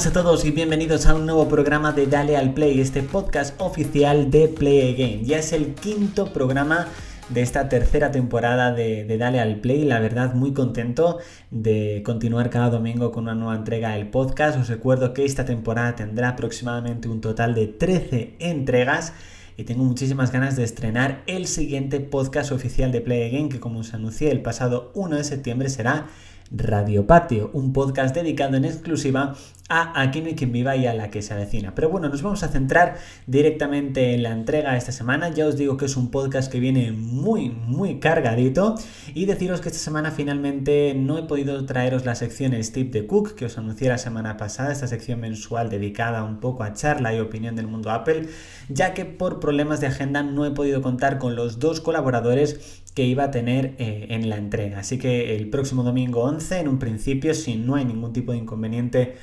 Buenas a todos y bienvenidos a un nuevo programa de Dale al Play, este podcast oficial de Play Again. Ya es el quinto programa de esta tercera temporada de, Dale al Play. La verdad, muy contento de continuar cada domingo con una nueva entrega del podcast. Os recuerdo que esta temporada tendrá aproximadamente un total de 13 entregas. Y tengo muchísimas ganas de estrenar el siguiente podcast oficial de Play Again, que como os anuncié el pasado 1 de septiembre será Radio Patio, un podcast dedicado en exclusiva a Aquí no hay quien viva y a la que se avecina. Pero bueno, nos vamos a centrar directamente en la entrega esta semana. Ya os digo que es un podcast que viene muy, muy cargadito. Y deciros que esta semana finalmente no he podido traeros la sección Steve de Cook que os anuncié la semana pasada, esta sección mensual dedicada un poco a charla y opinión del mundo Apple, ya que por problemas de agenda no he podido contar con los dos colaboradores que iba a tener eh, en la entrega. Así que el próximo domingo 11, en un principio, si no hay ningún tipo de inconveniente,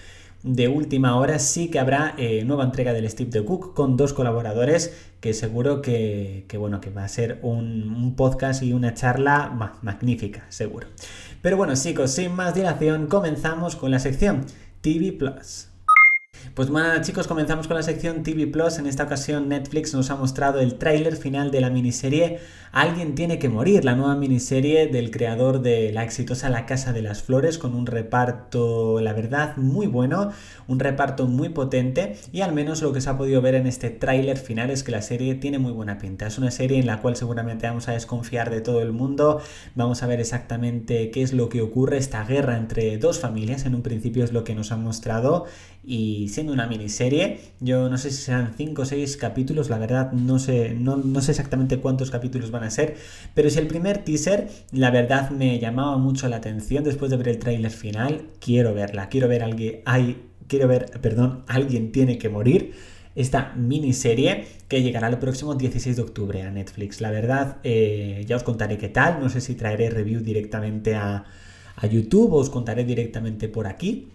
de última hora sí que habrá eh, nueva entrega del Steve de Cook con dos colaboradores que seguro que, bueno, que va a ser un, podcast y una charla magnífica, seguro. Pero bueno, chicos, sin más dilación, comenzamos con la sección TV Plus. Pues bueno chicos, comenzamos con la sección TV Plus. En esta ocasión Netflix nos ha mostrado el tráiler final de la miniserie Alguien tiene que morir, la nueva miniserie del creador de la exitosa La Casa de las Flores, con un reparto, la verdad, muy bueno, un reparto muy potente y al menos lo que se ha podido ver en este tráiler final es que la serie tiene muy buena pinta. Es una serie en la cual seguramente vamos a desconfiar de todo el mundo, vamos a ver exactamente qué es lo que ocurre, esta guerra entre dos familias, en un principio es lo que nos han mostrado y siendo una miniserie, yo no sé si serán 5 o 6 capítulos, la verdad no sé, no, no sé exactamente cuántos capítulos van a ser, pero si el primer teaser, la verdad me llamaba mucho la atención después de ver el tráiler final, quiero verla, quiero ver alguien, hay, quiero ver, perdón, alguien tiene que morir. Esta miniserie que llegará el próximo 16 de octubre a Netflix. La verdad, eh, ya os contaré qué tal. No sé si traeré review directamente a, a YouTube o os contaré directamente por aquí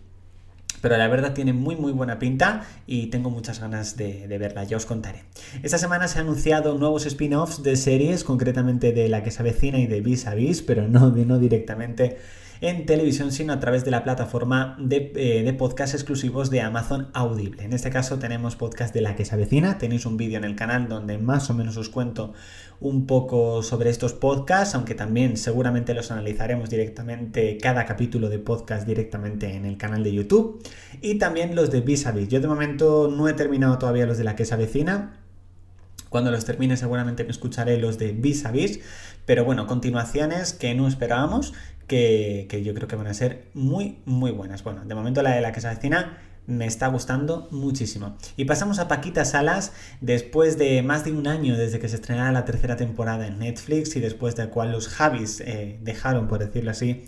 pero la verdad tiene muy muy buena pinta y tengo muchas ganas de, verla, ya os contaré. Esta semana se han anunciado nuevos spin-offs de series, concretamente de La que se avecina y de Vis a Vis, pero no, no directamente en televisión, sino a través de la plataforma de, eh, podcast exclusivos de Amazon Audible. En este caso tenemos podcast de la que se tenéis un vídeo en el canal donde más o menos os cuento un poco sobre estos podcasts, aunque también seguramente los analizaremos directamente, cada capítulo de podcast directamente en el canal de YouTube. Y también los de Vis. Yo de momento no he terminado todavía los de la que se. Cuando los termine seguramente me escucharé los de Vis a Vis. Pero bueno, continuaciones que no esperábamos que, yo creo que van a ser muy, muy buenas. Bueno, de momento la de la que se avecina me está gustando muchísimo. Y pasamos a Paquita Salas, después de más de un año desde que se estrenara la tercera temporada en Netflix y después de cual los Javis eh, dejaron, por decirlo así,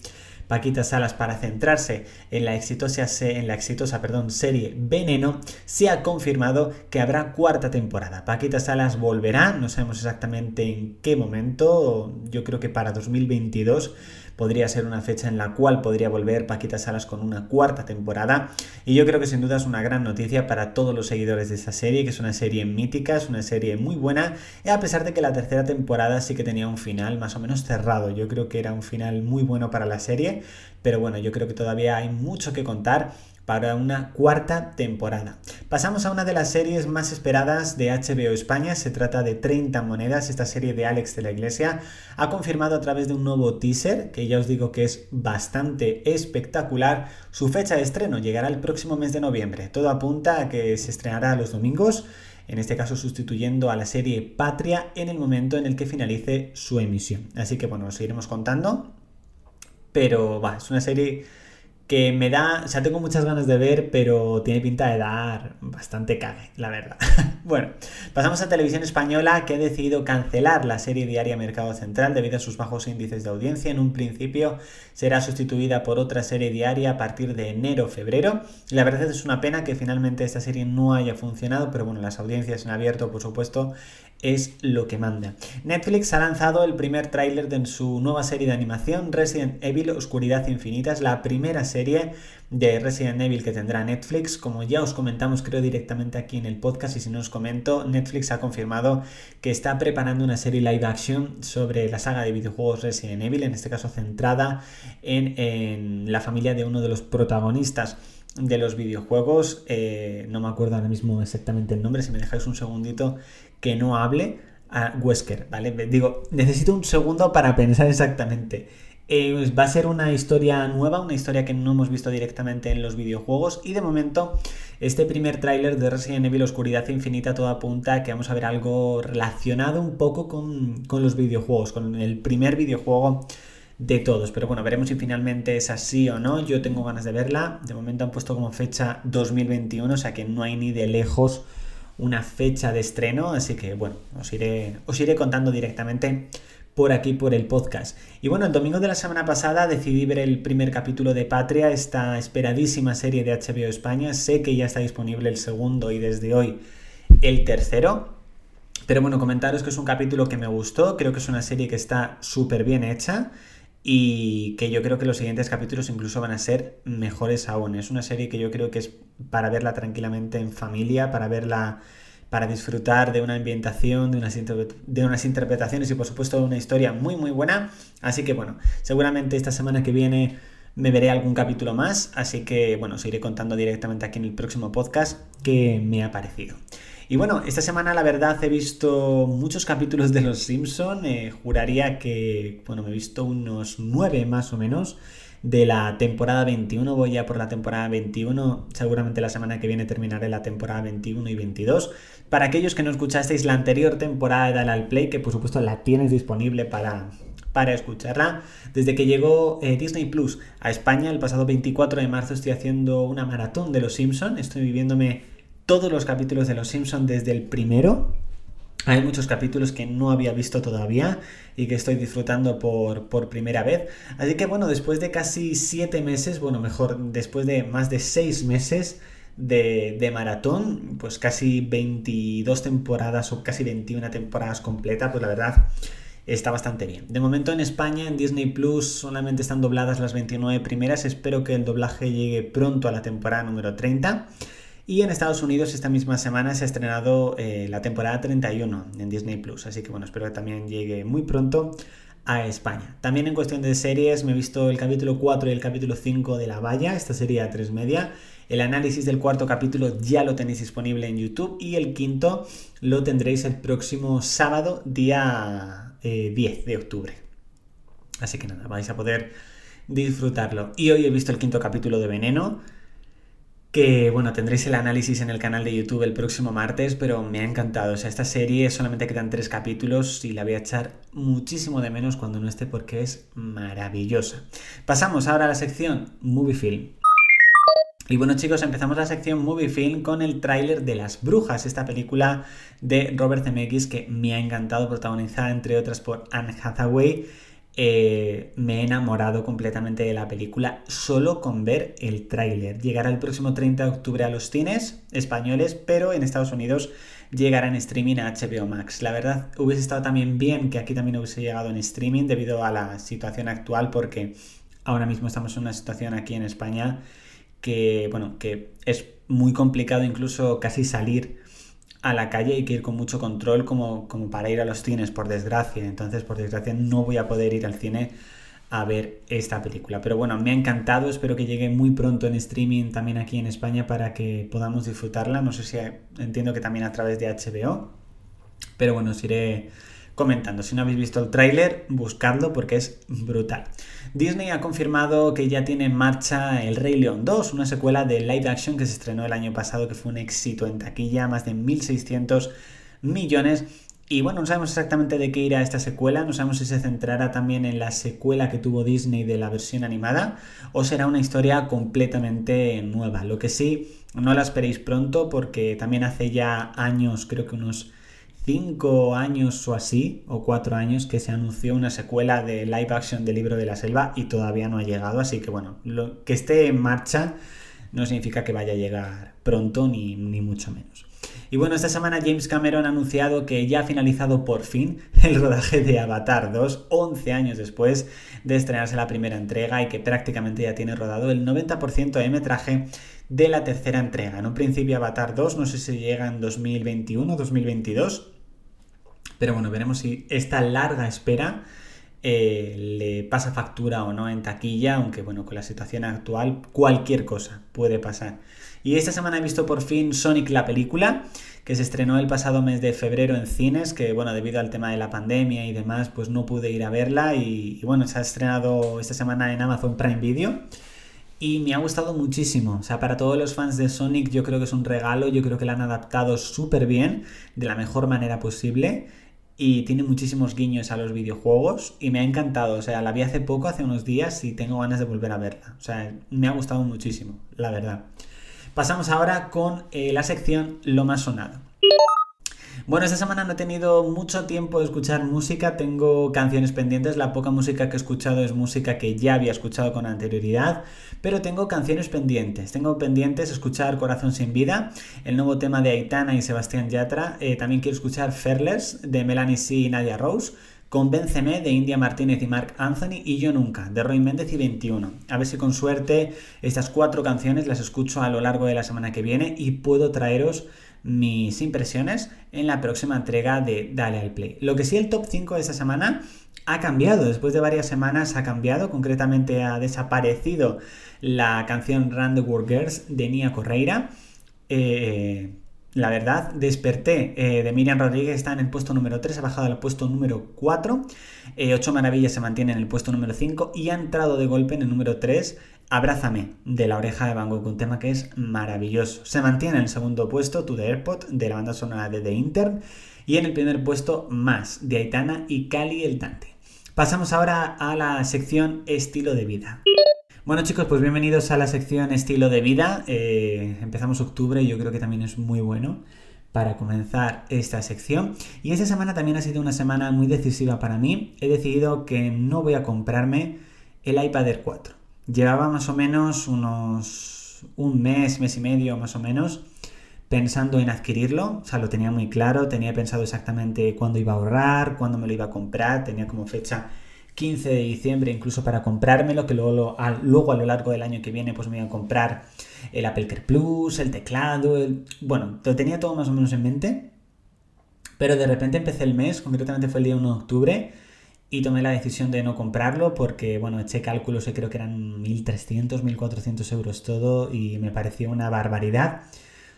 Paquita Salas para centrarse en la exitosa, en la exitosa perdón, serie Veneno, se ha confirmado que habrá cuarta temporada. Paquita Salas volverá, no sabemos exactamente en qué momento, yo creo que para 2022 podría ser una fecha en la cual podría volver Paquita Salas con una cuarta temporada. Y yo creo que sin duda es una gran noticia para todos los seguidores de esta serie, que es una serie mítica, es una serie muy buena, y a pesar de que la tercera temporada sí que tenía un final más o menos cerrado. Yo creo que era un final muy bueno para la serie, pero bueno, yo creo que todavía hay mucho que contar para una cuarta temporada. Pasamos a una de las series más esperadas de HBO España, se trata de 30 monedas, esta serie de Alex de la Iglesia ha confirmado a través de un nuevo teaser, que ya os digo que es bastante espectacular, su fecha de estreno llegará el próximo mes de noviembre. Todo apunta a que se estrenará los domingos, en este caso sustituyendo a la serie Patria en el momento en el que finalice su emisión. Así que bueno, os seguiremos contando, pero va, es una serie que me da, o sea, tengo muchas ganas de ver, pero tiene pinta de dar bastante cague, la verdad. bueno, pasamos a Televisión Española que ha decidido cancelar la serie diaria Mercado Central debido a sus bajos índices de audiencia. En un principio será sustituida por otra serie diaria a partir de enero-febrero. La verdad es una pena que finalmente esta serie no haya funcionado, pero bueno, las audiencias en abierto, por supuesto, es lo que manda. Netflix ha lanzado el primer tráiler de su nueva serie de animación, Resident Evil Oscuridad Infinita. Es la primera serie de Resident Evil que tendrá Netflix. Como ya os comentamos, creo directamente aquí en el podcast, y si no os comento, Netflix ha confirmado que está preparando una serie live action sobre la saga de videojuegos Resident Evil, en este caso centrada en, en la familia de uno de los protagonistas. De los videojuegos, eh, no me acuerdo ahora mismo exactamente el nombre, si me dejáis un segundito que no hable, a Wesker, ¿vale? Digo, necesito un segundo para pensar exactamente. Eh, va a ser una historia nueva, una historia que no hemos visto directamente en los videojuegos y de momento este primer tráiler de Resident Evil Oscuridad Infinita todo apunta a que vamos a ver algo relacionado un poco con, con los videojuegos, con el primer videojuego de todos. Pero bueno, veremos si finalmente es así o no. Yo tengo ganas de verla. De momento han puesto como fecha 2021, o sea que no hay ni de lejos una fecha de estreno. Así que bueno, os iré, os iré contando directamente por aquí por el podcast. Y bueno, el domingo de la semana pasada decidí ver el primer capítulo de Patria, esta esperadísima serie de HBO España. Sé que ya está disponible el segundo y desde hoy el tercero. Pero bueno, comentaros que es un capítulo que me gustó, creo que es una serie que está súper bien hecha y que yo creo que los siguientes capítulos incluso van a ser mejores aún. Es una serie que yo creo que es para verla tranquilamente en familia, para verla para disfrutar de una ambientación, de unas, de unas interpretaciones y por supuesto de una historia muy muy buena. Así que bueno, seguramente esta semana que viene me veré algún capítulo más, así que bueno, os iré contando directamente aquí en el próximo podcast qué me ha parecido. Y bueno, esta semana la verdad he visto muchos capítulos de Los Simpson. Eh, juraría que, bueno, me he visto unos nueve más o menos de la temporada 21. Voy ya por la temporada 21. Seguramente la semana que viene terminaré la temporada 21 y 22. Para aquellos que no escuchasteis la anterior temporada de Dale al Play, que por supuesto la tienes disponible para, para escucharla. Desde que llegó eh, Disney Plus a España el pasado 24 de marzo estoy haciendo una maratón de Los Simpson. Estoy viviéndome todos los capítulos de Los Simpson desde el primero. Hay muchos capítulos que no había visto todavía y que estoy disfrutando por, por, primera vez. Así que bueno, después de casi siete meses, bueno, mejor, después de más de seis meses de, de, maratón, pues casi 22 temporadas o casi 21 temporadas completas, pues la verdad está bastante bien. De momento en España, en Disney Plus, solamente están dobladas las 29 primeras. Espero que el doblaje llegue pronto a la temporada número 30. Y en Estados Unidos esta misma semana se ha estrenado eh, la temporada 31 en Disney Plus, así que bueno, espero que también llegue muy pronto a España. También en cuestión de series me he visto el capítulo 4 y el capítulo 5 de La Valla, esta sería 3 media. El análisis del cuarto capítulo ya lo tenéis disponible en YouTube y el quinto lo tendréis el próximo sábado, día 10 eh, de octubre. Así que nada, vais a poder disfrutarlo. Y hoy he visto el quinto capítulo de Veneno que bueno, tendréis el análisis en el canal de YouTube el próximo martes, pero me ha encantado. Esta serie solamente quedan tres capítulos y la voy a echar muchísimo de menos cuando no esté porque es maravillosa. Pasamos ahora a la sección Movie Film. Y bueno chicos, empezamos la sección Movie Film con el tráiler de Las Brujas, esta película de Robert Zemeckis que me ha encantado, protagonizada entre otras por Anne Hathaway eh, me he enamorado completamente de la película solo con ver el tráiler. Llegará el próximo 30 de octubre a los cines españoles, pero en Estados Unidos llegará en streaming a HBO Max. La verdad, hubiese estado también bien que aquí también hubiese llegado en streaming debido a la situación actual, porque ahora mismo estamos en una situación aquí en España que, bueno, que es muy complicado incluso casi salir a la calle hay que ir con mucho control como, como para ir a los cines, por desgracia. Entonces, por desgracia, no voy a poder ir al cine a ver esta película. Pero bueno, me ha encantado, espero que llegue muy pronto en streaming también aquí en España para que podamos disfrutarla. No sé si entiendo que también a través de HBO. Pero bueno, os iré comentando. Si no habéis visto el tráiler, buscadlo porque es brutal. Disney ha confirmado que ya tiene en marcha El Rey León 2, una secuela de live action que se estrenó el año pasado, que fue un éxito en taquilla, más de 1.600 millones. Y bueno, no sabemos exactamente de qué irá esta secuela, no sabemos si se centrará también en la secuela que tuvo Disney de la versión animada o será una historia completamente nueva. Lo que sí, no la esperéis pronto porque también hace ya años, creo que unos cinco años o así, o cuatro años, que se anunció una secuela de live action del libro de la selva y todavía no ha llegado. Así que bueno, lo, que esté en marcha no significa que vaya a llegar pronto ni, ni mucho menos. Y bueno, esta semana James Cameron ha anunciado que ya ha finalizado por fin el rodaje de Avatar 2, 11 años después de estrenarse la primera entrega y que prácticamente ya tiene rodado el 90% de metraje de la tercera entrega. En un principio Avatar 2, no sé si llega en 2021 2022, pero bueno, veremos si esta larga espera eh, le pasa factura o no en taquilla, aunque bueno, con la situación actual cualquier cosa puede pasar. Y esta semana he visto por fin Sonic la película, que se estrenó el pasado mes de febrero en cines, que bueno, debido al tema de la pandemia y demás, pues no pude ir a verla y, y bueno, se ha estrenado esta semana en Amazon Prime Video. Y me ha gustado muchísimo. O sea, para todos los fans de Sonic yo creo que es un regalo, yo creo que la han adaptado súper bien, de la mejor manera posible. Y tiene muchísimos guiños a los videojuegos y me ha encantado. O sea, la vi hace poco, hace unos días, y tengo ganas de volver a verla. O sea, me ha gustado muchísimo, la verdad. Pasamos ahora con eh, la sección Lo más sonado. Bueno, esta semana no he tenido mucho tiempo de escuchar música, tengo canciones pendientes, la poca música que he escuchado es música que ya había escuchado con anterioridad, pero tengo canciones pendientes, tengo pendientes escuchar Corazón sin vida, el nuevo tema de Aitana y Sebastián Yatra, eh, también quiero escuchar Fairless de Melanie C y Nadia Rose, Convénceme de India Martínez y Mark Anthony y Yo Nunca de Roy Méndez y 21. A ver si con suerte estas cuatro canciones las escucho a lo largo de la semana que viene y puedo traeros mis impresiones en la próxima entrega de Dale al Play. Lo que sí, el top 5 de esta semana ha cambiado, después de varias semanas ha cambiado, concretamente ha desaparecido la canción Run the World Girls de Nia Correira. Eh, la verdad, desperté eh, de Miriam Rodríguez, está en el puesto número 3, ha bajado al puesto número 4, eh, 8 Maravillas se mantiene en el puesto número 5 y ha entrado de golpe en el número 3 Abrázame, de la oreja de Van Gogh, un tema que es maravilloso. Se mantiene en el segundo puesto To The Airport, de la banda sonora de The Intern, y en el primer puesto Más, de Aitana y Cali el Dante. Pasamos ahora a la sección Estilo de Vida. Bueno chicos, pues bienvenidos a la sección Estilo de Vida. Eh, empezamos octubre y yo creo que también es muy bueno para comenzar esta sección. Y esta semana también ha sido una semana muy decisiva para mí. He decidido que no voy a comprarme el iPad Air 4. Llevaba más o menos unos un mes, mes y medio más o menos pensando en adquirirlo, o sea, lo tenía muy claro, tenía pensado exactamente cuándo iba a ahorrar, cuándo me lo iba a comprar, tenía como fecha 15 de diciembre incluso para comprármelo, que luego, a, luego a lo largo del año que viene pues me iba a comprar el Apple Care Plus, el teclado, bueno, lo tenía todo más o menos en mente, pero de repente empecé el mes, concretamente fue el día 1 de octubre, y tomé la decisión de no comprarlo porque, bueno, eché cálculos y creo que eran 1.300, 1.400 euros todo y me pareció una barbaridad,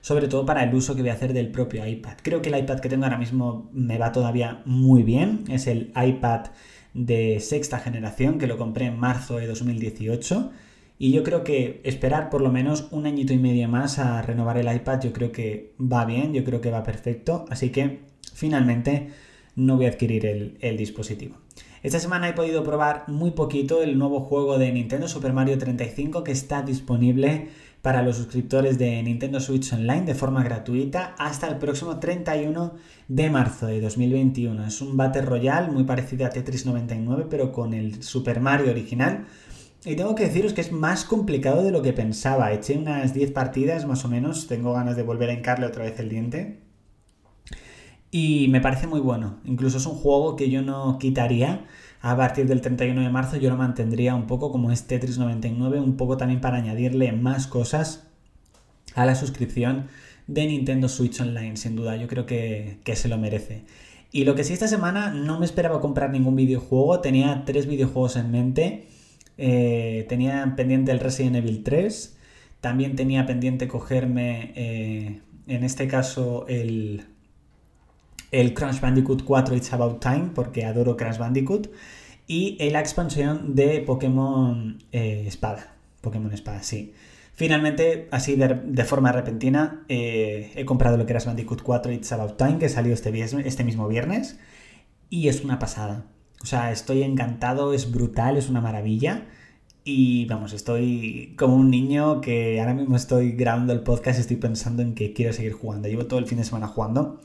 sobre todo para el uso que voy a hacer del propio iPad. Creo que el iPad que tengo ahora mismo me va todavía muy bien, es el iPad de sexta generación que lo compré en marzo de 2018 y yo creo que esperar por lo menos un añito y medio más a renovar el iPad yo creo que va bien, yo creo que va perfecto, así que finalmente no voy a adquirir el, el dispositivo. Esta semana he podido probar muy poquito el nuevo juego de Nintendo Super Mario 35 que está disponible para los suscriptores de Nintendo Switch Online de forma gratuita hasta el próximo 31 de marzo de 2021. Es un Battle Royale muy parecido a Tetris 99 pero con el Super Mario original. Y tengo que deciros que es más complicado de lo que pensaba. Eché unas 10 partidas más o menos. Tengo ganas de volver a encarle otra vez el diente. Y me parece muy bueno. Incluso es un juego que yo no quitaría a partir del 31 de marzo. Yo lo mantendría un poco como es Tetris 99, un poco también para añadirle más cosas a la suscripción de Nintendo Switch Online, sin duda. Yo creo que, se lo merece. Y lo que sí esta semana no me esperaba comprar ningún videojuego. Tenía tres videojuegos en mente. Eh, tenía pendiente el Resident Evil 3. También tenía pendiente cogerme, eh, en este caso, el el Crash Bandicoot 4 It's About Time, porque adoro Crash Bandicoot, y la expansión de Pokémon eh, Espada. Pokémon Espada, sí. Finalmente, así de, forma repentina, eh, he comprado que Crash Bandicoot 4 It's About Time, que salió este, este mismo viernes, y es una pasada. O sea, estoy encantado, es brutal, es una maravilla. Y vamos, estoy como un niño que ahora mismo estoy grabando el podcast y estoy pensando en que quiero seguir jugando. Llevo todo el fin de semana jugando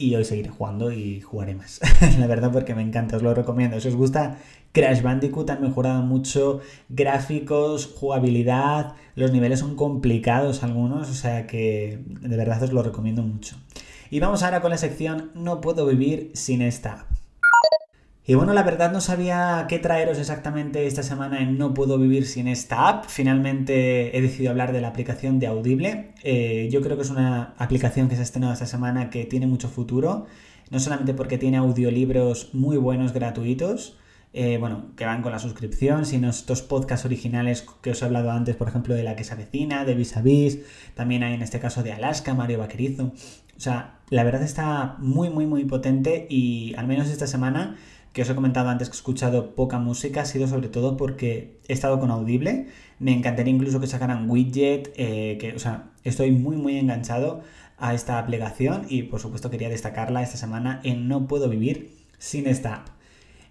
y hoy seguiré jugando y jugaré más. la verdad porque me encanta, os lo recomiendo. Si os gusta Crash Bandicoot han mejorado mucho gráficos, jugabilidad, los niveles son complicados algunos, o sea que de verdad os lo recomiendo mucho. Y vamos ahora con la sección No puedo vivir sin esta y bueno, la verdad no sabía qué traeros exactamente esta semana en No puedo vivir sin esta app. Finalmente he decidido hablar de la aplicación de Audible. Eh, yo creo que es una aplicación que se ha estrenado esta semana que tiene mucho futuro. No solamente porque tiene audiolibros muy buenos gratuitos, eh, bueno, que van con la suscripción, sino estos podcasts originales que os he hablado antes, por ejemplo, de La que se avecina, de Vis a Vis, también hay en este caso de Alaska, Mario Vaquerizo. O sea, la verdad está muy, muy, muy potente y al menos esta semana que os he comentado antes que he escuchado poca música ha sido sobre todo porque he estado con Audible. Me encantaría incluso que sacaran widget, eh, que, o sea, estoy muy, muy enganchado a esta aplicación y por supuesto quería destacarla esta semana en No puedo vivir sin esta app.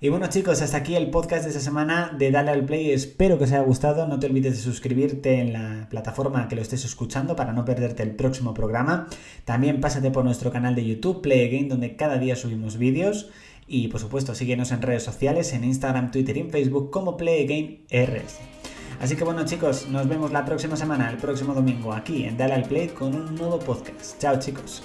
Y bueno chicos, hasta aquí el podcast de esta semana de Dale al Play. Espero que os haya gustado. No te olvides de suscribirte en la plataforma que lo estés escuchando para no perderte el próximo programa. También pásate por nuestro canal de YouTube, Play Again, donde cada día subimos vídeos. Y por supuesto, síguenos en redes sociales, en Instagram, Twitter y en Facebook como Play Again RS. Así que bueno chicos, nos vemos la próxima semana, el próximo domingo, aquí en Dale al Play con un nuevo podcast. Chao chicos.